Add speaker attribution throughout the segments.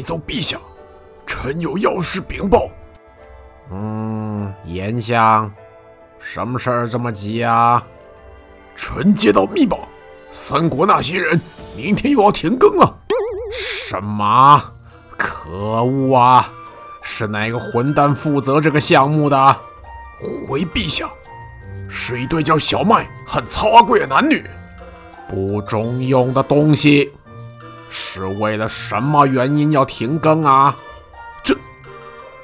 Speaker 1: 奏陛下，臣有要事禀报。
Speaker 2: 嗯，严相，什么事儿这么急啊？
Speaker 1: 臣接到密报，三国那些人明天又要停更了。
Speaker 2: 什么？可恶啊！是哪个混蛋负责这个项目的？
Speaker 1: 回陛下，是一对叫小麦和曹阿贵的男女。
Speaker 2: 不中用的东西，是为了什么原因要停更啊？
Speaker 1: 这，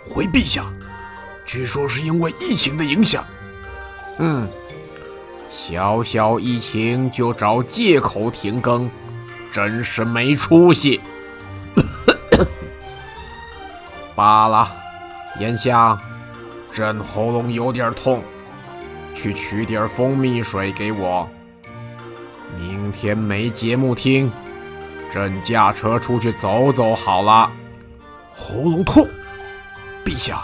Speaker 1: 回陛下，据说是因为疫情的影响。
Speaker 2: 嗯，小小疫情就找借口停更，真是没出息。罢了，严相，朕喉咙有点痛，去取点蜂蜜水给我。明天没节目听，朕驾车出去走走好了。
Speaker 1: 喉咙痛，陛下，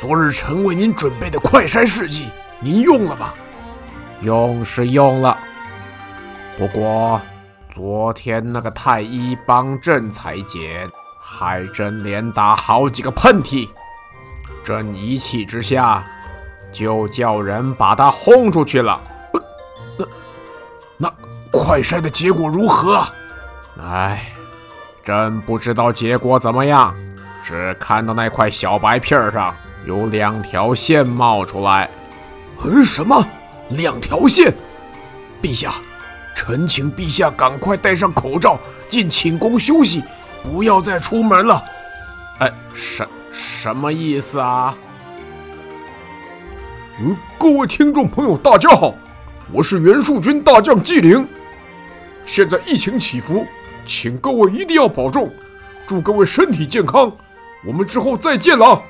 Speaker 1: 昨日臣为您准备的快筛试剂，您用了吗？
Speaker 2: 用是用了，不过昨天那个太医帮朕裁剪，还真连打好几个喷嚏，朕一气之下就叫人把他轰出去了。
Speaker 1: 那快筛的结果如何啊？
Speaker 2: 哎，朕不知道结果怎么样，只看到那块小白片上有两条线冒出来。
Speaker 1: 嗯，什么？两条线？陛下，臣请陛下赶快戴上口罩，进寝宫休息，不要再出门了。
Speaker 2: 哎，什什么意思啊？
Speaker 1: 嗯，各位听众朋友，大家好，我是袁术军大将纪灵。现在疫情起伏，请各位一定要保重，祝各位身体健康。我们之后再见了。